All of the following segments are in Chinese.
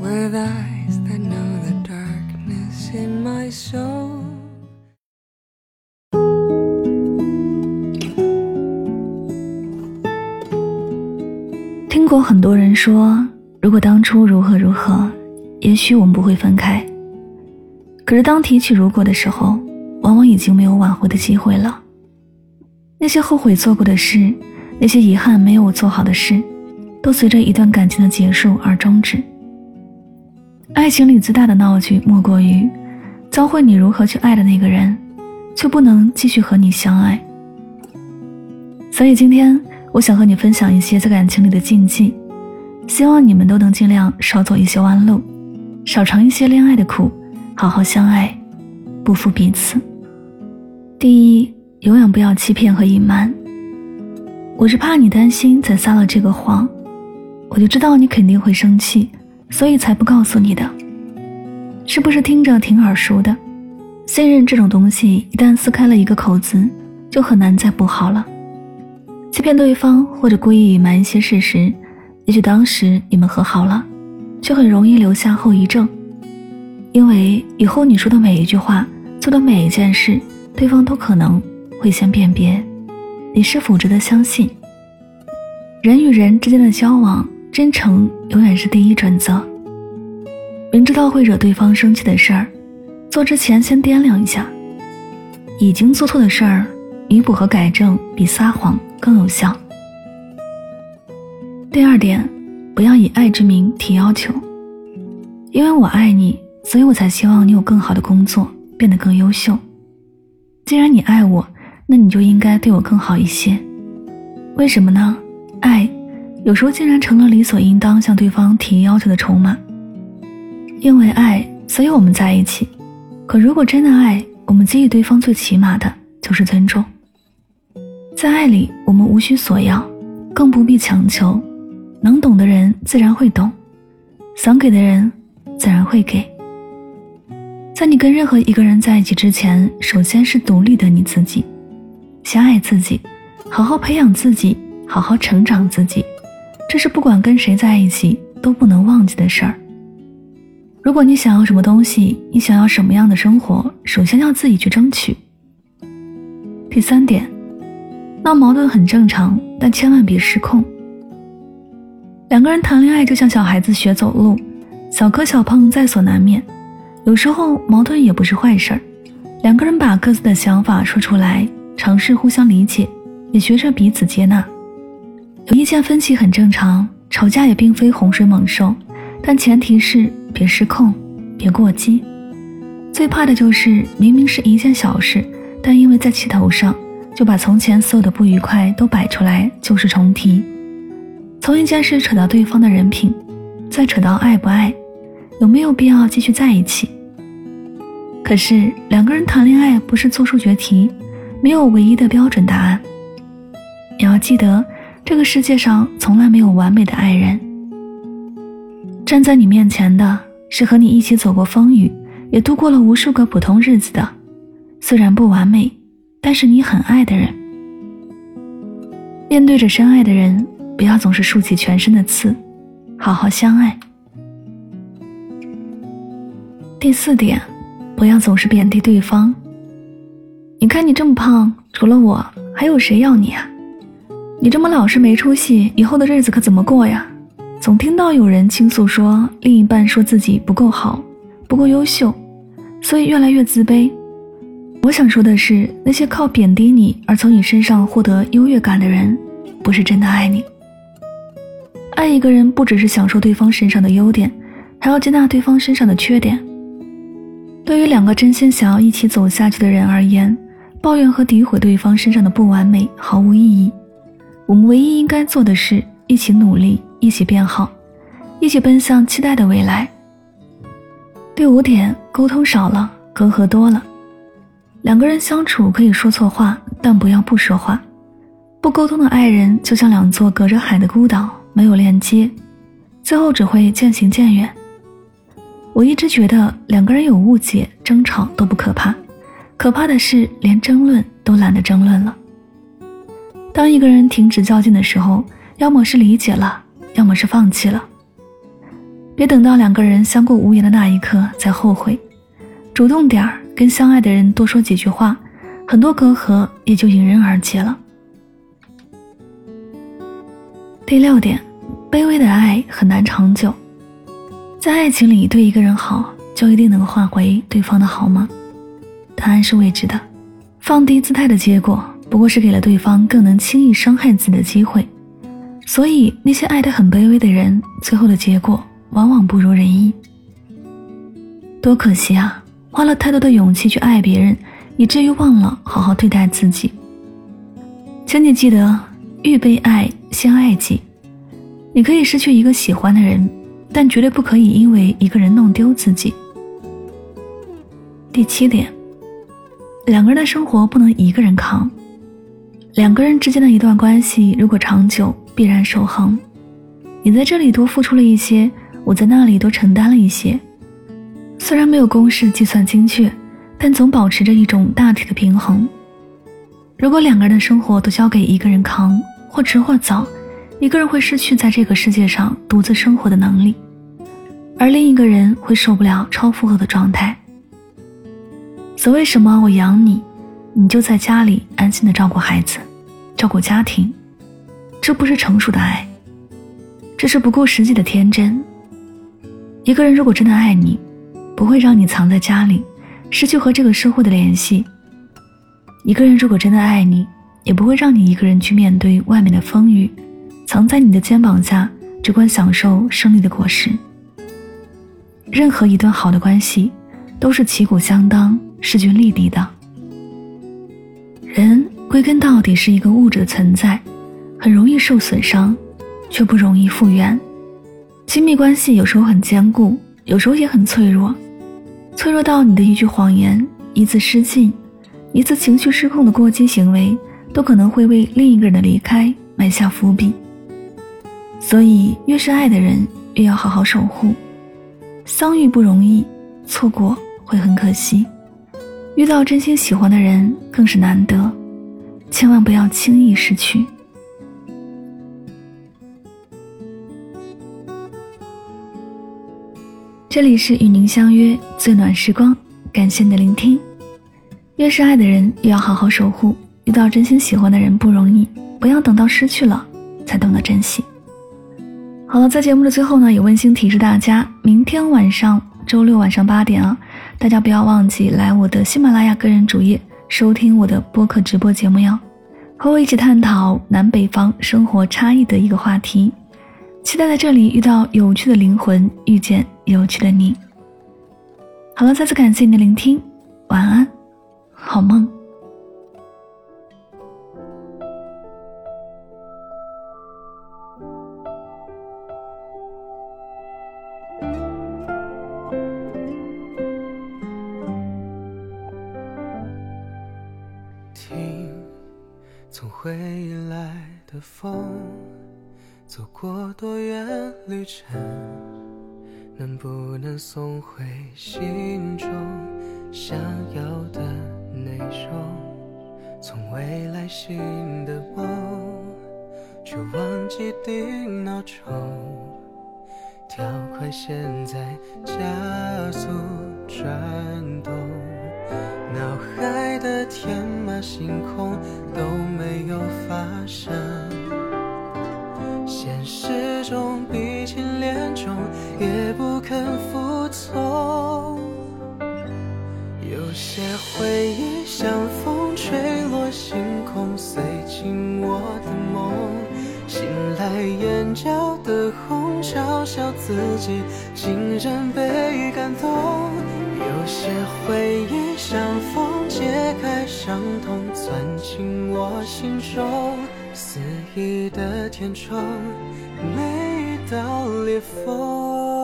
With eyes that know the darkness in my soul. 听过很多人说如果当初如何如何也许我们不会分开。可是当提起如果的时候往往已经没有挽回的机会了。那些后悔做过的事那些遗憾没有做好的事都随着一段感情的结束而终止。爱情里最大的闹剧，莫过于教会你如何去爱的那个人，却不能继续和你相爱。所以今天，我想和你分享一些在感情里的禁忌，希望你们都能尽量少走一些弯路，少尝一些恋爱的苦，好好相爱，不负彼此。第一，永远不要欺骗和隐瞒。我是怕你担心才撒了这个谎，我就知道你肯定会生气。所以才不告诉你的，是不是听着挺耳熟的？信任这种东西，一旦撕开了一个口子，就很难再补好了。欺骗对方或者故意隐瞒一些事实，也许当时你们和好了，却很容易留下后遗症。因为以后你说的每一句话，做的每一件事，对方都可能会先辨别你是否值得相信。人与人之间的交往。真诚永远是第一准则。明知道会惹对方生气的事儿，做之前先掂量一下。已经做错的事儿，弥补和改正比撒谎更有效。第二点，不要以爱之名提要求。因为我爱你，所以我才希望你有更好的工作，变得更优秀。既然你爱我，那你就应该对我更好一些。为什么呢？爱。有时候竟然成了理所应当向对方提要求的筹码。因为爱，所以我们在一起。可如果真的爱，我们给予对方最起码的就是尊重。在爱里，我们无需索要，更不必强求。能懂的人自然会懂，想给的人自然会给。在你跟任何一个人在一起之前，首先是独立的你自己，先爱自己，好好培养自己，好好成长自己。这是不管跟谁在一起都不能忘记的事儿。如果你想要什么东西，你想要什么样的生活，首先要自己去争取。第三点，闹矛盾很正常，但千万别失控。两个人谈恋爱就像小孩子学走路，小磕小碰在所难免。有时候矛盾也不是坏事儿，两个人把各自的想法说出来，尝试互相理解，也学着彼此接纳。有意见分歧很正常，吵架也并非洪水猛兽，但前提是别失控，别过激。最怕的就是明明是一件小事，但因为在气头上，就把从前所有的不愉快都摆出来，旧事重提。从一件事扯到对方的人品，再扯到爱不爱，有没有必要继续在一起？可是两个人谈恋爱不是做数学题，没有唯一的标准答案。你要记得。这个世界上从来没有完美的爱人。站在你面前的是和你一起走过风雨，也度过了无数个普通日子的，虽然不完美，但是你很爱的人。面对着深爱的人，不要总是竖起全身的刺，好好相爱。第四点，不要总是贬低对方。你看你这么胖，除了我，还有谁要你啊？你这么老实没出息，以后的日子可怎么过呀？总听到有人倾诉说，另一半说自己不够好，不够优秀，所以越来越自卑。我想说的是，那些靠贬低你而从你身上获得优越感的人，不是真的爱你。爱一个人不只是享受对方身上的优点，还要接纳对方身上的缺点。对于两个真心想要一起走下去的人而言，抱怨和诋毁对方身上的不完美毫无意义。我们唯一应该做的是一起努力，一起变好，一起奔向期待的未来。第五点，沟通少了，隔阂多了。两个人相处可以说错话，但不要不说话。不沟通的爱人就像两座隔着海的孤岛，没有链接，最后只会渐行渐远。我一直觉得两个人有误解、争吵都不可怕，可怕的是连争论都懒得争论了。当一个人停止较劲的时候，要么是理解了，要么是放弃了。别等到两个人相顾无言的那一刻才后悔，主动点儿，跟相爱的人多说几句话，很多隔阂也就迎刃而解了。第六点，卑微的爱很难长久。在爱情里，对一个人好，就一定能换回对方的好吗？答案是未知的。放低姿态的结果，不过是给了对方更能轻易伤害自己的机会。所以，那些爱得很卑微的人，最后的结果往往不如人意。多可惜啊！花了太多的勇气去爱别人，以至于忘了好好对待自己。请你记得。预备爱，先爱己。你可以失去一个喜欢的人，但绝对不可以因为一个人弄丢自己。第七点，两个人的生活不能一个人扛。两个人之间的一段关系，如果长久，必然守恒。你在这里多付出了一些，我在那里多承担了一些。虽然没有公式计算精确，但总保持着一种大体的平衡。如果两个人的生活都交给一个人扛，或迟或早，一个人会失去在这个世界上独自生活的能力，而另一个人会受不了超负荷的状态。所谓什么“我养你”，你就在家里安心的照顾孩子，照顾家庭，这不是成熟的爱，这是不顾实际的天真。一个人如果真的爱你，不会让你藏在家里，失去和这个社会的联系。一个人如果真的爱你，也不会让你一个人去面对外面的风雨，藏在你的肩膀下，只管享受胜利的果实。任何一段好的关系，都是旗鼓相当、势均力敌的。人归根到底是一个物质的存在，很容易受损伤，却不容易复原。亲密关系有时候很坚固，有时候也很脆弱，脆弱到你的一句谎言、一次失信。一次情绪失控的过激行为，都可能会为另一个人的离开埋下伏笔。所以，越是爱的人，越要好好守护。相遇不容易，错过会很可惜。遇到真心喜欢的人更是难得，千万不要轻易失去。这里是与您相约最暖时光，感谢你的聆听。越是爱的人，越要好好守护。遇到真心喜欢的人不容易，不要等到失去了才懂得珍惜。好了，在节目的最后呢，也温馨提示大家，明天晚上周六晚上八点啊，大家不要忘记来我的喜马拉雅个人主页收听我的播客直播节目哟，和我一起探讨南北方生活差异的一个话题。期待在这里遇到有趣的灵魂，遇见有趣的你。好了，再次感谢你的聆听，晚安。好梦。回来的风，走过多远旅程，能不能送回心中想要的？内容，从未来醒的梦，却忘记定闹钟，跳快现在加速转动，脑海的天马行空都没有发生，现实中鼻青脸肿，也不肯服从。有些回忆像风吹落星空，碎进我的梦。醒来眼角的红，嘲笑自己竟然被感动。有些回忆像风解开伤痛，钻进我心中。肆意的填充每一道裂缝。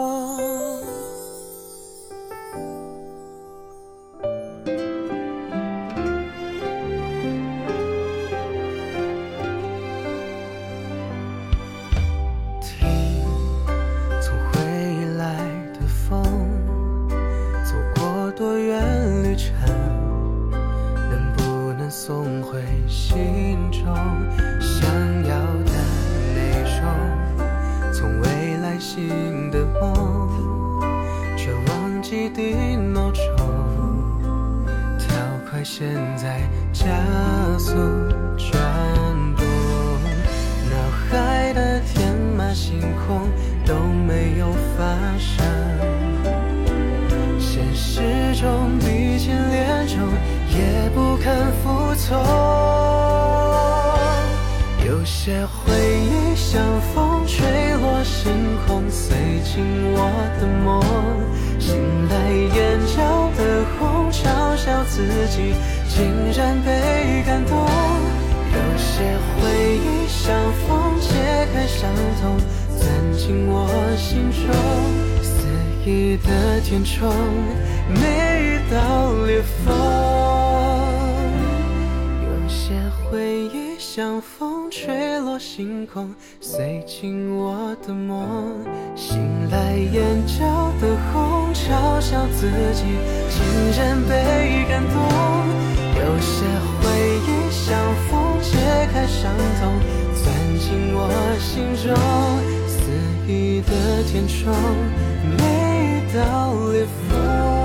的闹钟，跳快现在加速转动，脑海的天马行空都没有发生，现实中鼻青脸肿也不肯服从，有些回忆像风吹落星空，碎进我的梦，自己竟然被感动。有些回忆像风解开伤痛，钻进我心中，肆意的填充每一道裂缝。像风吹落星空，碎进我的梦。醒来眼角的红，嘲笑自己竟然被感动。有些回忆像风解开伤痛，钻进我心中，肆意的填充每一道裂缝。